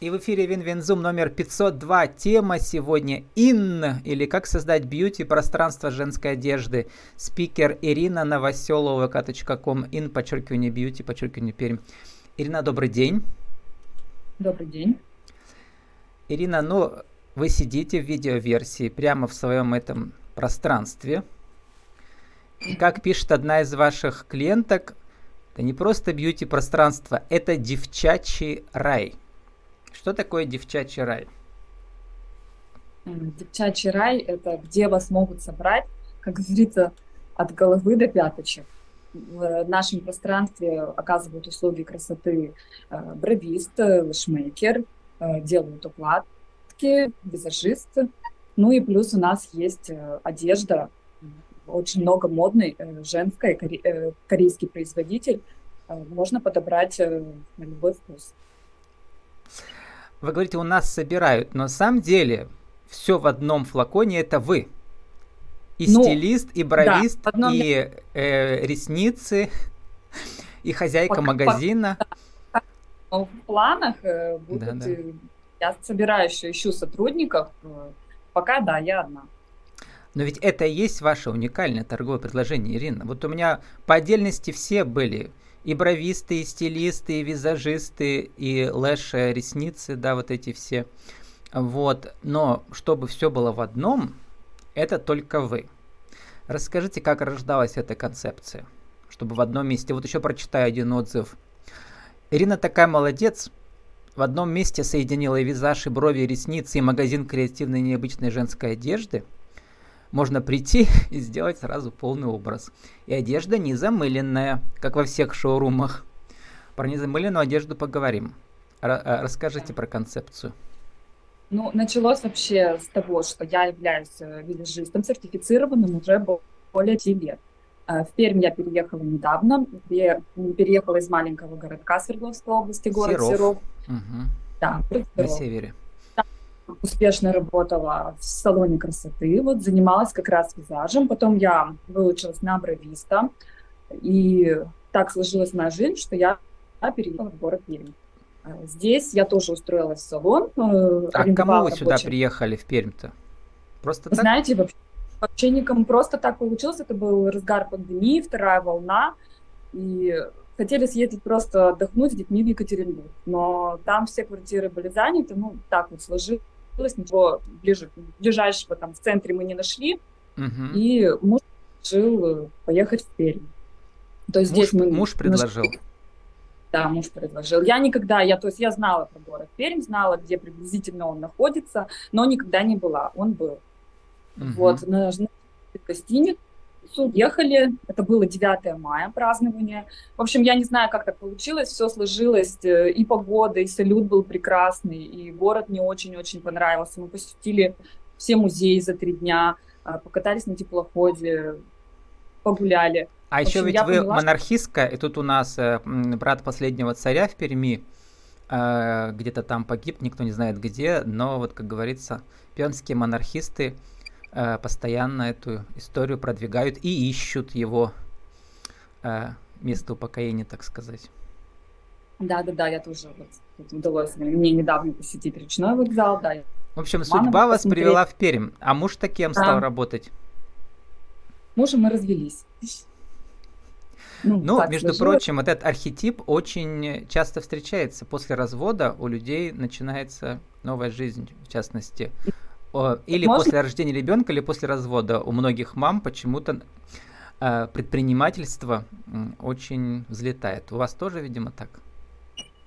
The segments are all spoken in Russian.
И в эфире Win-Win Zoom номер 502. Тема сегодня «In» или «Как создать beauty пространство женской одежды». Спикер Ирина Новоселова, vk.com, in, подчеркивание beauty, подчеркивание Пермь. Ирина, добрый день. Добрый день. Ирина, ну, вы сидите в видеоверсии прямо в своем этом пространстве. И как пишет одна из ваших клиенток, это не просто бьюти-пространство, это девчачий рай – что такое девчачий рай? Девчачий рай – это где вас могут собрать, как говорится, от головы до пяточек. В нашем пространстве оказывают услуги красоты э, бровист, лэшмейкер, э, делают укладки, визажист. Ну и плюс у нас есть э, одежда, очень много модной, женской, корейский производитель. Можно подобрать на любой вкус вы говорите, у нас собирают, но на самом деле все в одном флаконе это вы. И ну, стилист, и бровист, да, одном... и э, ресницы, и хозяйка пока, магазина. Пока, в планах э, будут, да, да. Э, я собираю еще, ищу сотрудников. Э, пока, да, я одна. Но ведь это и есть ваше уникальное торговое предложение, Ирина. Вот у меня по отдельности все были и бровисты, и стилисты, и визажисты, и лэши, ресницы, да, вот эти все. Вот, но чтобы все было в одном, это только вы. Расскажите, как рождалась эта концепция, чтобы в одном месте. Вот еще прочитаю один отзыв. Ирина такая молодец. В одном месте соединила и визаж, и брови, и ресницы, и магазин креативной необычной женской одежды – можно прийти и сделать сразу полный образ. И одежда не замыленная, как во всех шоурумах. Про незамыленную одежду поговорим. Р- э, расскажите про концепцию. Ну, началось вообще с того, что я являюсь э, визажистом сертифицированным уже более 10 лет. Э, в Пермь я переехала недавно. Я переехала из маленького городка Свердловской области, город Серов. Серов. Угу. Да, Серов. На севере успешно работала в салоне красоты, вот занималась как раз визажем. Потом я выучилась на бровиста. И так сложилась моя жизнь, что я переехала в город Пермь. А здесь я тоже устроилась в салон. Э, а к кому вы сюда приехали в Пермь-то? Просто так? Знаете, вообще, вообще никому просто так получилось. Это был разгар пандемии, вторая волна. И хотели съездить просто отдохнуть с детьми в Екатеринбург. Но там все квартиры были заняты, ну, так вот сложилось получилось, ничего ближе, ближайшего там в центре мы не нашли, угу. и муж решил э, поехать в Пермь. То есть муж, здесь мы... Муж предложил? Нашли... Да, муж предложил. Я никогда, я, то есть я знала про город Пермь, знала, где приблизительно он находится, но никогда не была, он был. Угу. Вот, на, на гостиницу, ехали, это было 9 мая празднование. В общем, я не знаю, как так получилось, все сложилось, э, и погода, и салют был прекрасный, и город мне очень-очень понравился. Мы посетили все музеи за три дня, а, покатались на теплоходе, погуляли. А общем, еще ведь вы поняла, монархистка, и тут у нас э, брат последнего царя в Перми, э, где-то там погиб, никто не знает где, но вот, как говорится, пермские монархисты э, постоянно эту историю продвигают и ищут его э, место упокоения, так сказать. Да, да, да, я тоже вот, удалось мне недавно посетить речной вокзал, да. В общем, судьба вас посмотреть. привела в Пермь, а муж таким да. стал работать? Мужем мы развелись. Ну, ну между сложилось. прочим, этот архетип очень часто встречается. После развода у людей начинается новая жизнь, в частности, или Можно? после рождения ребенка, или после развода. У многих мам почему-то э, предпринимательство очень взлетает. У вас тоже, видимо, так?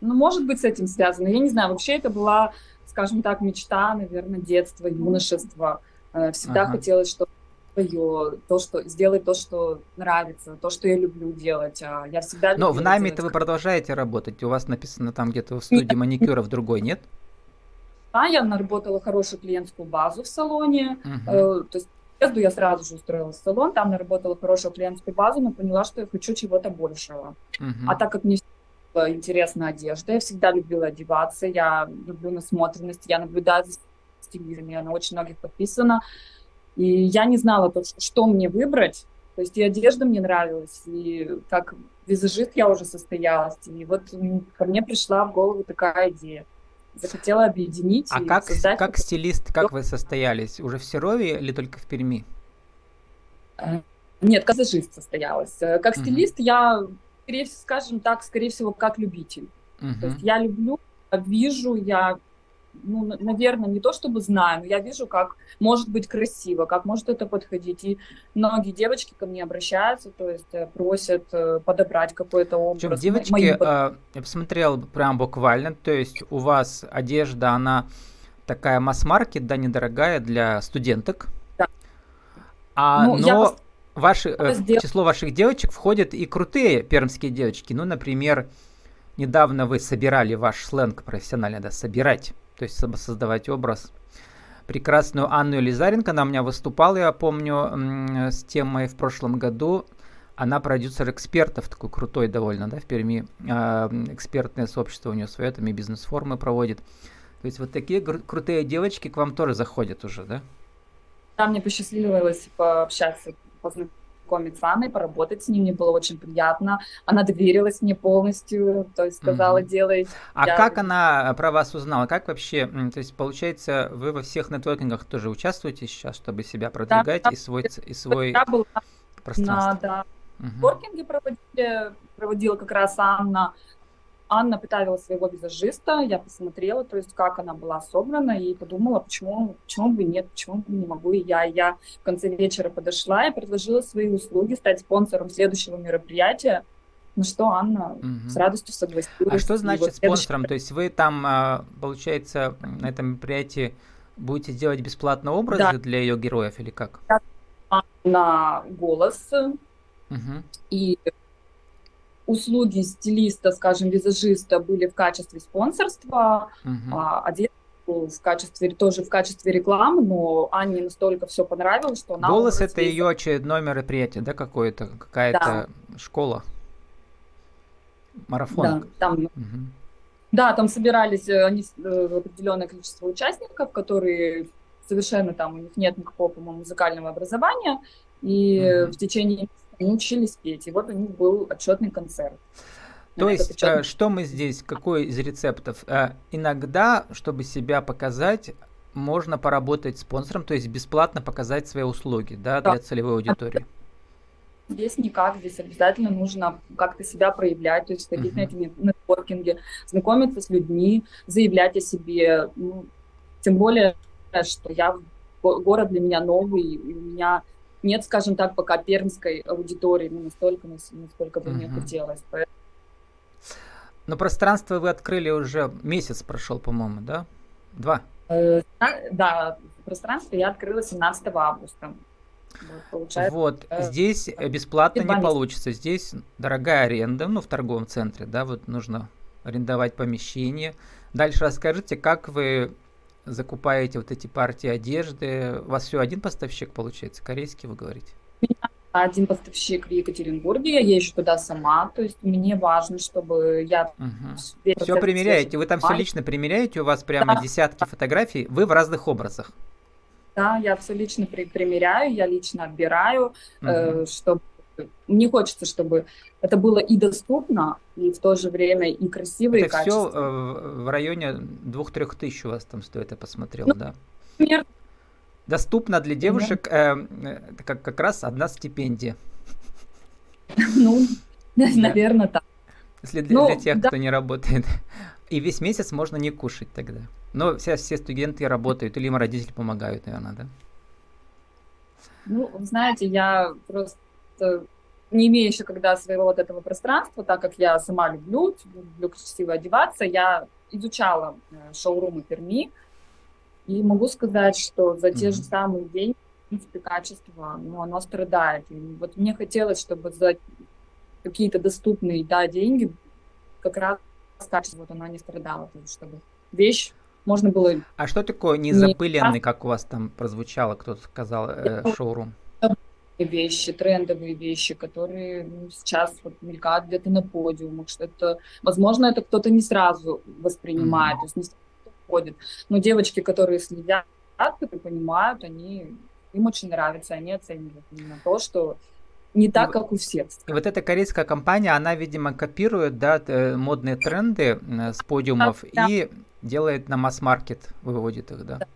Ну, может быть, с этим связано. Я не знаю, вообще это была, скажем так, мечта, наверное, детства, юношества. Э, всегда ага. хотелось, чтобы свое, то, что сделать то, что нравится, то, что я люблю делать. А я всегда. Но в нами-то вы продолжаете работать. У вас написано там где-то в студии маникюра в другой, нет? Я наработала хорошую клиентскую базу в салоне. Uh-huh. То есть приезду я сразу же устроилась в салон, там наработала хорошую клиентскую базу, но поняла, что я хочу чего-то большего. Uh-huh. А так как мне интересна одежда, я всегда любила одеваться, я люблю насмотренность, я наблюдаю за стилизами, она очень многих подписана. И я не знала, то, что мне выбрать. То есть и одежда мне нравилась, и как визажист я уже состоялась. И вот ко мне пришла в голову такая идея. Захотела объединить. А как, как стилист, как вы состоялись? Уже в Серове или только в Перми? Э, нет, как визажист состоялась. Э, как стилист uh-huh. я, скорее, скажем так, скорее всего, как любитель. Uh-huh. То есть я люблю, вижу, я ну, наверное, не то чтобы знаю, но я вижу, как может быть красиво, как может это подходить. И многие девочки ко мне обращаются, то есть э, просят э, подобрать какой-то образ. Причем девочки, Мои... э, я посмотрел прям буквально, то есть у вас одежда, она такая масс-маркет, да, недорогая для студенток. Да. А, ну, но я... ваши, э, в число ваших девочек входят и крутые пермские девочки. Ну, например, недавно вы собирали ваш сленг профессионально, да, собирать то есть создавать образ. Прекрасную Анну Елизаренко, она у меня выступала, я помню, с темой в прошлом году. Она продюсер экспертов, такой крутой довольно, да, в Перми. А, экспертное сообщество у нее свое, там и бизнес-формы проводит. То есть вот такие крутые девочки к вам тоже заходят уже, да? Да, мне посчастливилось пообщаться, познакомиться познакомиться с Анной, поработать с ней, мне было очень приятно. Она доверилась мне полностью, то есть сказала, mm-hmm. делай. А я... как она про вас узнала? Как вообще, то есть получается, вы во всех нетворкингах тоже участвуете сейчас, чтобы себя продвигать да, и свой, и свой я была пространство? На, да. Угу. Нетворкинги проводили, проводила как раз Анна. Анна представила своего визажиста, я посмотрела, то есть как она была собрана, и подумала, почему, почему бы нет, почему бы не могу и я. Я в конце вечера подошла и предложила свои услуги стать спонсором следующего мероприятия, на что Анна угу. с радостью согласилась. А что значит вот спонсором? Следующий... То есть вы там, а, получается, на этом мероприятии будете делать бесплатно образы да. для ее героев или как? На голос. Угу. И услуги стилиста, скажем, визажиста были в качестве спонсорства, угу. а одежда в качестве тоже в качестве рекламы, но Анне настолько все понравилось, что она голос это ее очередное мероприятие, да, какое-то какая-то да. школа, марафон. Да, там. Угу. Да, там собирались э, они э, определенное количество участников, которые совершенно там у них нет никакого, по-моему, музыкального образования, и угу. в течение они учились петь, и вот у них был отчетный концерт. То есть, отчетный... Э, что мы здесь, какой из рецептов? Э, иногда, чтобы себя показать, можно поработать спонсором, то есть бесплатно показать свои услуги да, да. для целевой аудитории. Здесь никак, здесь обязательно нужно как-то себя проявлять, то есть ходить uh-huh. на эти нетворкинги, знакомиться с людьми, заявлять о себе. Ну, тем более, что я город для меня новый, у меня нет, скажем так, пока пермской аудитории, ну, настолько, насколько бы мне хотелось. Но пространство вы открыли уже месяц прошел, по-моему, да? Два? Э, да, пространство я открыла 17 августа. Вот, получается, вот э, здесь бесплатно не получится. Здесь дорогая аренда, ну, в торговом центре, да, вот нужно арендовать помещение. Дальше расскажите, как вы закупаете вот эти партии одежды. У вас все один поставщик получается, корейский вы говорите? один поставщик в Екатеринбурге, я езжу туда сама, то есть мне важно, чтобы я... Угу. Все примеряете, вы там все лично примеряете, у вас прямо да. десятки фотографий, вы в разных образах. Да, я все лично при примеряю, я лично отбираю, угу. э, чтобы мне хочется, чтобы это было и доступно, и в то же время и красиво, это и качественно. все э, в районе двух-трех тысяч у вас там стоит, я посмотрел, ну, да? Например, Доступно для девушек э, это как, как раз одна стипендия. Ну, наверное, так. Если для, ну, для тех, да. кто не работает. И весь месяц можно не кушать тогда. Но все, все студенты работают, или им родители помогают, наверное, да? Ну, знаете, я просто не имея еще когда своего вот этого пространства, так как я сама люблю, люблю красиво одеваться, я изучала э, шоурумы Перми, и могу сказать, что за те mm-hmm. же самые деньги, в принципе, качество, ну, оно страдает. И вот мне хотелось, чтобы за какие-то доступные, да, деньги как раз качество вот оно не страдало, то есть чтобы вещь можно было... А что такое незапыленный, не... как у вас там прозвучало, кто-то сказал, э, шоурум? Вещи, трендовые вещи, которые ну, сейчас вот мелькают где-то на подиумах, что это, возможно, это кто-то не сразу воспринимает, mm-hmm. то есть не сразу ходит, но девочки, которые следят, которые понимают, они, им очень нравится, они оценивают именно то, что не так, как у всех. И вот эта корейская компания, она, видимо, копирует, да, модные тренды с подиумов да, и делает на масс-маркет, выводит их, да? Да,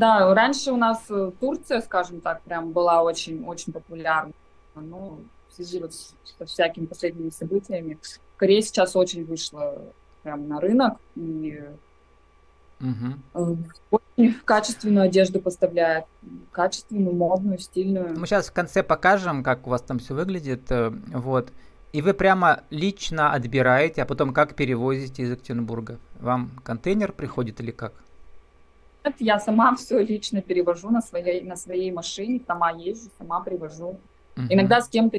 раньше у нас э, Турция, скажем так, прям была очень-очень популярна. Но в связи вот со всякими последними событиями Корея сейчас очень вышла прям на рынок и Угу. Очень качественную одежду поставляет, качественную, модную, стильную. Мы сейчас в конце покажем, как у вас там все выглядит, э, вот. И вы прямо лично отбираете, а потом как перевозите из Екатеринбурга? Вам контейнер приходит или как? Я сама все лично перевожу на своей, на своей машине, сама езжу, сама привожу. Угу. Иногда с кем-то,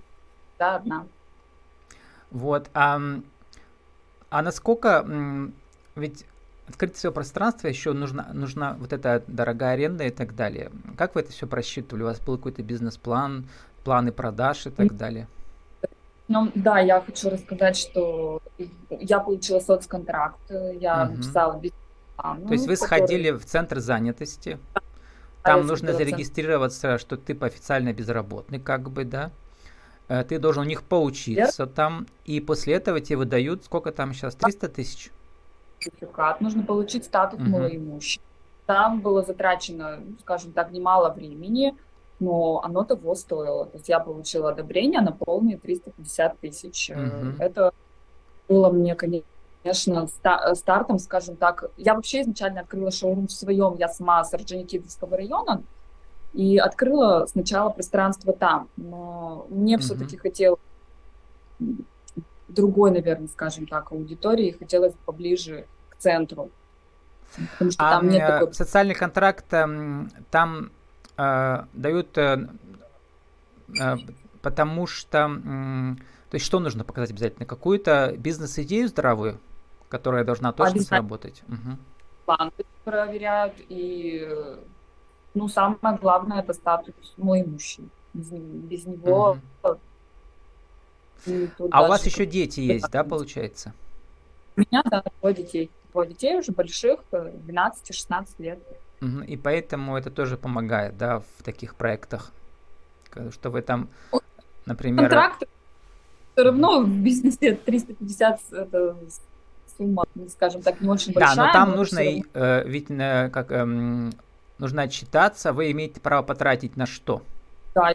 да, одна. Вот, а, а насколько, ведь открыть свое пространство еще нужна, нужна вот эта дорогая аренда и так далее. Как вы это все просчитывали? У вас был какой-то бизнес-план, планы продаж и так далее? Ну, да, я хочу рассказать, что я получила соцконтракт, я угу. написала бизнес-план. То есть вы который... сходили в центр занятости, там нужно зарегистрироваться, что ты официально безработный, как бы, да? Э, ты должен у них поучиться Нет? там, и после этого тебе выдают, сколько там сейчас, 300 тысяч? сертификат, нужно получить статус угу. малоимущего. Там было затрачено, скажем так, немало времени, но оно того стоило. То есть я получила одобрение на полные 350 тысяч. Угу. Это было мне, конечно, стартом, скажем так. Я вообще изначально открыла шоурум в своем, я сама с Орджоникидзевского района, и открыла сначала пространство там. Но мне угу. все-таки хотелось другой, наверное, скажем так, аудитории, хотелось поближе к центру. Потому что а там нет такой... социальный контракт эм, там э, дают, э, э, потому что, э, то есть что нужно показать обязательно? Какую-то бизнес-идею здравую, которая должна точно сработать? Угу. План проверяют, и, ну, самое главное, это статус имущий. Без, без него угу а у вас еще дети есть, да, получается? У меня, да, двое детей. Двое детей уже больших, 12-16 лет. И поэтому это тоже помогает, да, в таких проектах. Что вы там, например... Контракт все равно в бизнесе 350 это сумма, скажем так, не очень большая. Да, но там но нужно, равно... э, ведь э, как, э, нужно отчитаться, вы имеете право потратить на что? Да,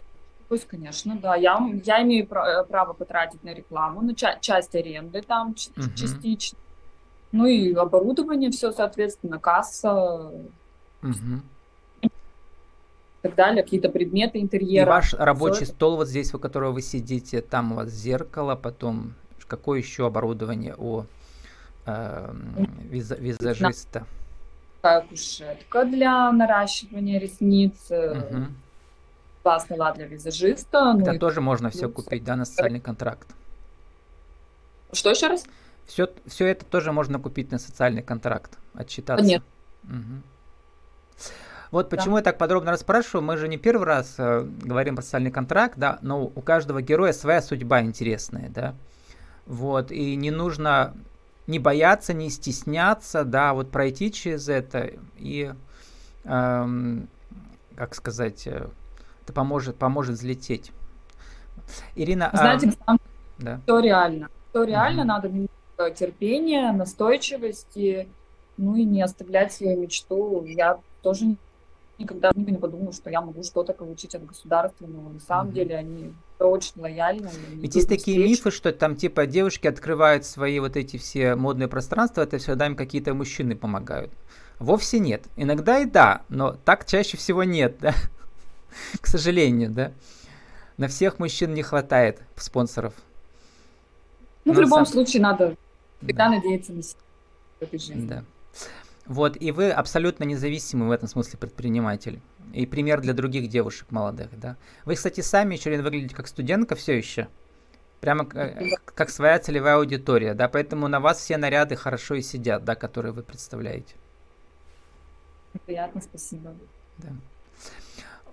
Пусть, конечно, да. Я, я имею э, право потратить на рекламу, на ча- часть аренды там угу. частично. Ну и оборудование все, соответственно, касса. Угу. И так далее, какие-то предметы интерьера. И ваш рабочий это... стол вот здесь, у которого вы сидите, там у вас зеркало, потом какое еще оборудование у э, виза, визажиста? Такая кушетка для наращивания ресниц. Угу классный лад для визажиста. Это ну, тоже и... можно все купить, да, на социальный контракт. Что еще раз? Все, все это тоже можно купить на социальный контракт, отчитаться. Нет. Угу. Вот почему да. я так подробно расспрашиваю. Мы же не первый раз э, говорим про социальный контракт, да, но у каждого героя своя судьба интересная, да. Вот, и не нужно не бояться, не стесняться, да, вот пройти через это и, эм, как сказать, э, это поможет, поможет взлететь. Ирина, а знаете, а... да. все реально. Все реально, угу. надо немного терпения, настойчивости, ну и не оставлять свою мечту. Я тоже никогда не подумала, что я могу что-то получить от государственного. На самом угу. деле они очень лояльны. Ведь есть такие встречи. мифы, что там типа девушки открывают свои вот эти все модные пространства, это всегда им какие-то мужчины помогают. Вовсе нет. Иногда и да, но так чаще всего нет, да. К сожалению, да. На всех мужчин не хватает спонсоров. Ну, Но в любом сам... случае, надо всегда да. надеяться на себя в этой жизни. Да. Вот, и вы абсолютно независимый в этом смысле предприниматель. И пример для других девушек молодых, да. Вы, кстати, сами, еще выглядите как студентка все еще. Прямо э, как своя целевая аудитория, да, поэтому на вас все наряды хорошо и сидят, да, которые вы представляете. Приятно, спасибо. Да.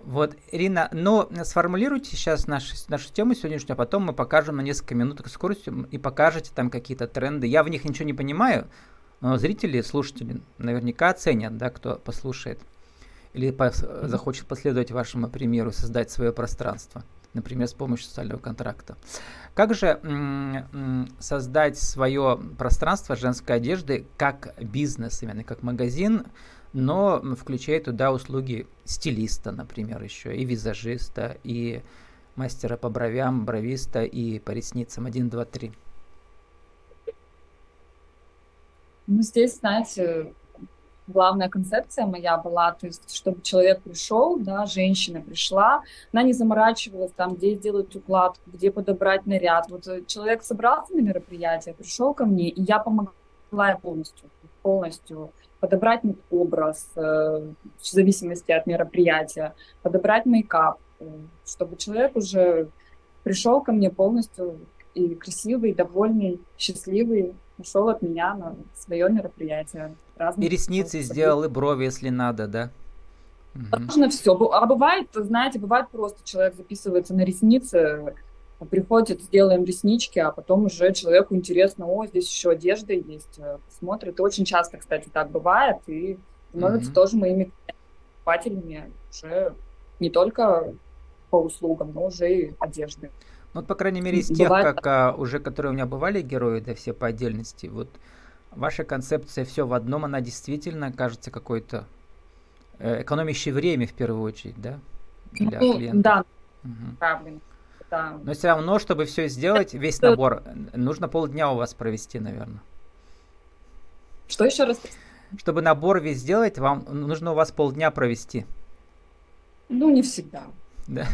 Вот, Ирина, но сформулируйте сейчас нашу, нашу тему сегодняшнюю, а потом мы покажем на несколько минут экскурсию и покажете там какие-то тренды. Я в них ничего не понимаю, но зрители, слушатели наверняка оценят, да, кто послушает или по, захочет последовать вашему примеру, создать свое пространство. например, с помощью социального контракта. Как же создать свое пространство женской одежды как бизнес, именно как магазин, но включая туда услуги стилиста, например, еще, и визажиста, и мастера по бровям, бровиста и по ресницам 1, 2, 3? Ну, здесь, знаете, главная концепция моя была, то есть, чтобы человек пришел, да, женщина пришла, она не заморачивалась там, где сделать укладку, где подобрать наряд. Вот э, человек собрался на мероприятие, пришел ко мне, и я помогла полностью, полностью подобрать образ э, в зависимости от мероприятия, подобрать мейкап, э, чтобы человек уже пришел ко мне полностью и красивый, довольный, счастливый, ушел от меня на свое мероприятие. и ресницы сделал, и брови, если надо, да? Можно угу. все. А бывает, знаете, бывает просто человек записывается на ресницы, приходит, сделаем реснички, а потом уже человеку интересно, о, здесь еще одежда есть, э, смотрит. И очень часто, кстати, так бывает, и становятся mm тоже моими покупателями уже не только по услугам, но уже и одежды. Ну, вот, по крайней мере, из тех, Бывает... как а, уже, которые у меня бывали герои, да, все по отдельности, вот ваша концепция все в одном, она действительно кажется какой-то э, экономящей время в первую очередь, да? Для ну, клиента. Да, угу. правильно. Да. Но все равно, чтобы все сделать, весь набор, нужно полдня у вас провести, наверное. Что еще раз? Чтобы набор весь сделать, вам нужно у вас полдня провести. Ну, не всегда. Да.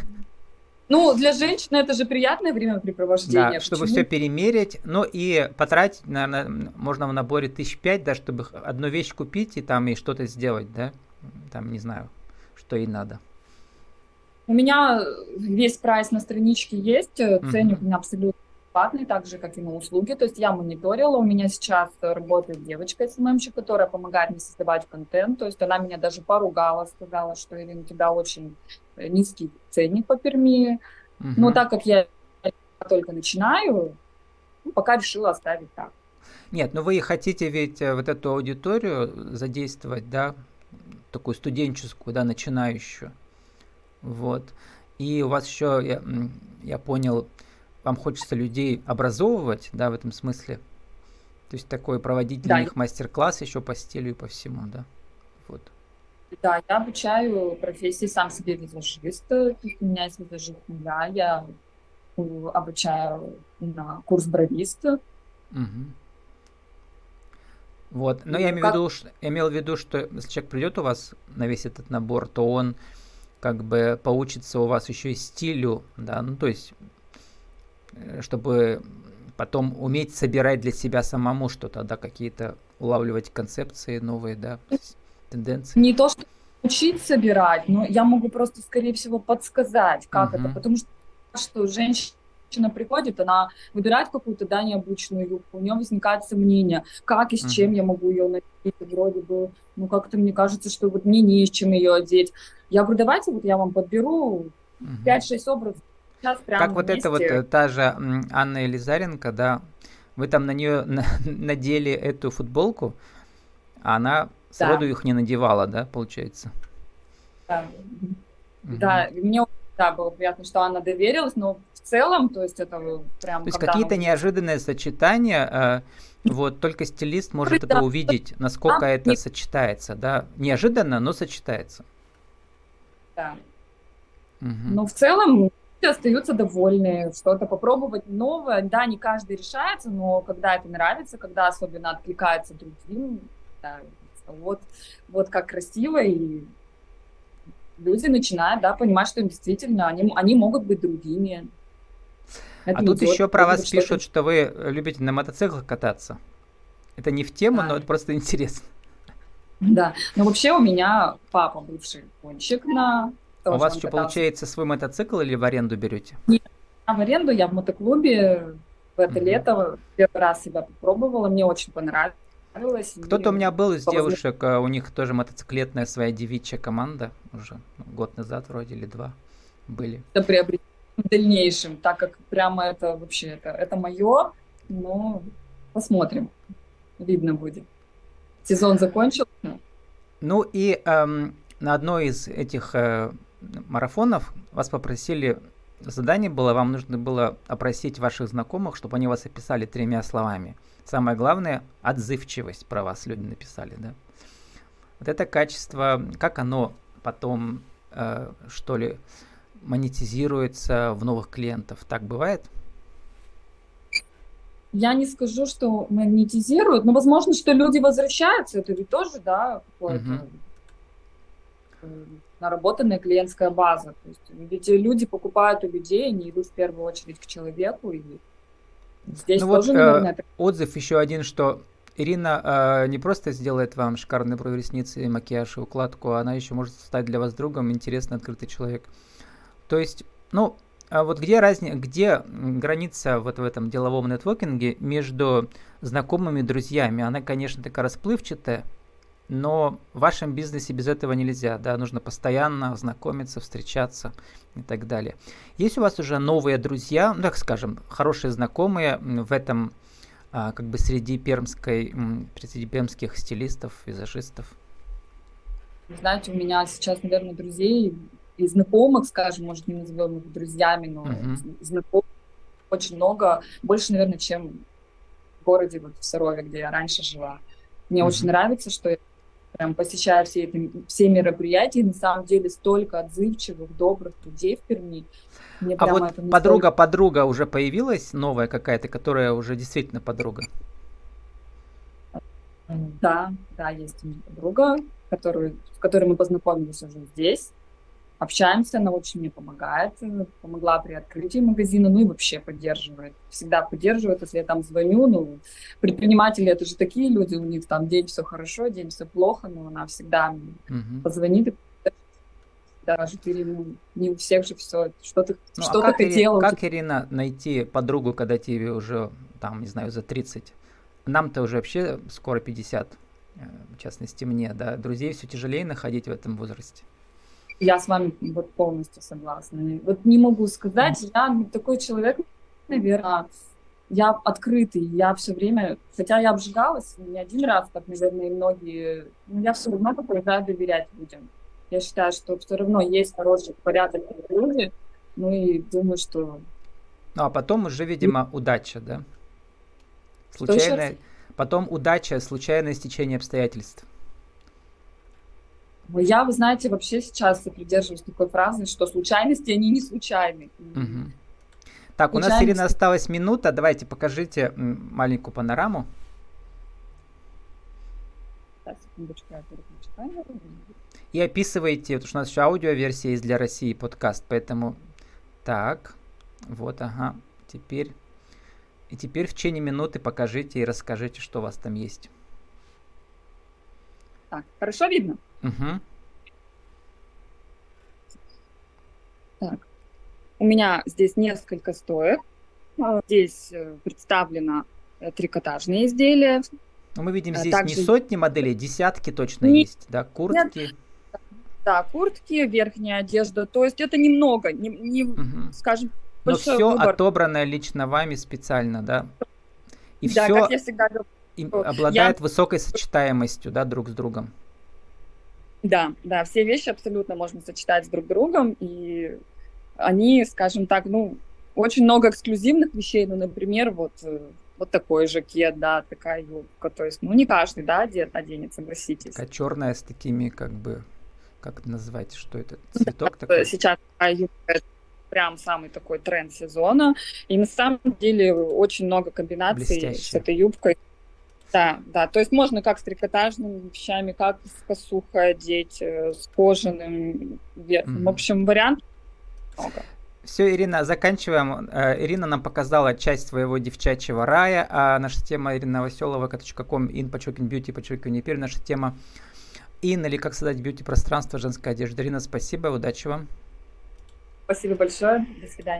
Ну, для женщины это же приятное времяпрепровождение. Да, чтобы все перемерить. Ну и потратить, наверное, можно в наборе тысяч пять, да, чтобы одну вещь купить и там и что-то сделать, да? Там, не знаю, что ей надо. У меня весь прайс на страничке есть, mm-hmm. ценник у меня абсолютно бесплатный, так же, как и на услуги. То есть я мониторила, у меня сейчас работает девочка СММщик, которая помогает мне создавать контент. То есть она меня даже поругала, сказала, что, Ирина, у тебя очень низкий ценник по Перми. Угу. Но так как я только начинаю, ну, пока решила оставить так. Нет, но вы хотите ведь э, вот эту аудиторию задействовать, да, такую студенческую, да, начинающую. Вот. И у вас еще, я, я понял, вам хочется людей образовывать, да, в этом смысле. То есть такой проводить для да. них мастер-класс еще по стилю и по всему, да. Вот. Да, я обучаю профессии сам себе визажиста. У меня есть визажист нуля. Я обучаю на курс бровиста. Угу. Вот. Но я, имею в виду, что, я имел в виду, что если человек придет у вас на весь этот набор, то он как бы поучится у вас еще и стилю, да, ну то есть, э, чтобы потом уметь собирать для себя самому что-то, да, какие-то улавливать концепции новые, да тенденции? Не то, что учить собирать, но я могу просто, скорее всего, подсказать, как угу. это, потому что, что женщина приходит, она выбирает какую-то, да, необычную юбку, у нее возникает сомнение, как и с чем я могу ее надеть, вроде бы, ну, как-то мне кажется, что вот мне не с чем ее одеть. Я говорю, давайте вот я вам подберу угу. 5-6 образов, сейчас прямо Как вот это вот та же Анна Елизаренко, да, вы там на нее надели эту футболку, а она Сроду да. их не надевала, да, получается? Да. Угу. Да, мне да, было приятно, что она доверилась, но в целом, то есть это прям... То есть какие-то мы... неожиданные сочетания, э, вот только стилист может это увидеть, насколько это сочетается, да, неожиданно, но сочетается. Да. Угу. Но в целом остаются довольны, что-то попробовать новое. Да, не каждый решается, но когда это нравится, когда особенно откликается другим, да, вот, вот как красиво, и люди начинают, да, понимать, что им действительно они, они могут быть другими. Это а тут идет, еще про вас что пишут, что вы любите на мотоциклах кататься. Это не в тему, а. но это просто интересно. Да, но вообще у меня папа бывший гонщик на... А у вас что, катался. получается, свой мотоцикл или в аренду берете? Нет, в аренду, я в мотоклубе в это угу. лето первый раз себя попробовала, мне очень понравилось понравилось. Кто-то у меня был из девушек, а, у них тоже мотоциклетная своя девичья команда, уже ну, год назад вроде или два были. Это приобретение в дальнейшем, так как прямо это вообще, это, это мое, но посмотрим, видно будет. Сезон закончился. Ну и эм, на одной из этих э, марафонов вас попросили задание было, вам нужно было опросить ваших знакомых, чтобы они вас описали тремя словами. Самое главное, отзывчивость про вас люди написали, да. Вот это качество, как оно потом, э, что ли, монетизируется в новых клиентов, так бывает? Я не скажу, что монетизируют, но возможно, что люди возвращаются, это ведь тоже, да, какое-то uh-huh. Наработанная клиентская база. То есть, ведь люди покупают у людей, они идут в первую очередь к человеку, и здесь ну тоже, вот, наверное, э, отзыв еще один, что Ирина э, не просто сделает вам шикарные брови, ресницы, макияж и укладку, она еще может стать для вас другом, интересный, открытый человек. То есть, ну, а вот где разница, где граница вот в этом деловом нетворкинге между знакомыми и друзьями? Она, конечно, такая расплывчатая, но в вашем бизнесе без этого нельзя, да, нужно постоянно знакомиться, встречаться и так далее. Есть у вас уже новые друзья, ну, так скажем, хорошие знакомые в этом, а, как бы среди пермской, среди пермских стилистов, визажистов? Знаете, у меня сейчас, наверное, друзей и знакомых, скажем, может, не назовем их друзьями, но uh-huh. знакомых очень много, больше, наверное, чем в городе, вот в Сарове, где я раньше жила. Мне uh-huh. очень нравится, что я прям посещаю все, это, все мероприятия, и на самом деле столько отзывчивых, добрых людей в Перми. Мне а вот подруга, столько... подруга уже появилась новая какая-то, которая уже действительно подруга? Да, да, есть у меня подруга, которую, с которой мы познакомились уже здесь общаемся, она очень мне помогает, помогла при открытии магазина, ну и вообще поддерживает, всегда поддерживает, если я там звоню, ну, предприниматели это же такие люди, у них там день все хорошо, день все плохо, но она всегда uh-huh. позвонит и даже ты не у всех же все, что ты ну, что а как хотела. Как, Ирина, найти подругу, когда тебе уже, там, не знаю, за 30? Нам-то уже вообще скоро 50, э, в частности мне, да, друзей все тяжелее находить в этом возрасте. Я с вами вот полностью согласна. Вот не могу сказать, я такой человек, наверное, я открытый, я все время, хотя я обжигалась не один раз, как, наверное, и многие, но я все равно продолжаю доверять людям. Я считаю, что все равно есть хороший порядок люди, ну и думаю, что... Ну а потом уже, видимо, удача, да? Случайное... Потом удача, случайное стечение обстоятельств. Я, вы знаете, вообще сейчас придерживаюсь такой фразы, что случайности, они не случайны. Угу. Так, у нас, Ирина, осталась минута. Давайте покажите маленькую панораму. И описывайте, потому что у нас еще аудиоверсия есть для России подкаст, поэтому так, вот, ага, теперь, и теперь в течение минуты покажите и расскажите, что у вас там есть. Так, хорошо видно? Угу. Так. У меня здесь несколько стоек. А, здесь э, представлено э, трикотажные изделия. Но мы видим э, здесь Также... не сотни моделей, десятки точно не... есть, да, куртки. Нет. Да, куртки, верхняя одежда. То есть это немного, не, не угу. скажем, Но все выбор. отобрано лично вами специально, да? И да, все как я всегда говорю, обладает я... высокой сочетаемостью, да, друг с другом. Да, да, все вещи абсолютно можно сочетать с друг другом, и они, скажем так, ну, очень много эксклюзивных вещей, ну, например, вот, э, вот такой жакет, да, такая юбка, то есть, ну, не каждый, да, одет, оденет, согласитесь. Такая черная с такими, как бы, как это называть, что это, цветок да, такой? Сейчас такая юбка, прям самый такой тренд сезона, и на самом деле очень много комбинаций Блестяще. с этой юбкой, да, да, то есть можно как с трикотажными вещами, как с косухой одеть, э, с кожаным верхом. Mm-hmm. В общем, вариант много. Все, Ирина, заканчиваем. Э, Ирина нам показала часть своего девчачьего рая, а наша тема Ирина Веселова, .com, in, подчеркивание, beauty, подчеркивание, теперь наша тема in, или как создать бьюти-пространство женской одежды. Ирина, спасибо, удачи вам. Спасибо большое, до свидания.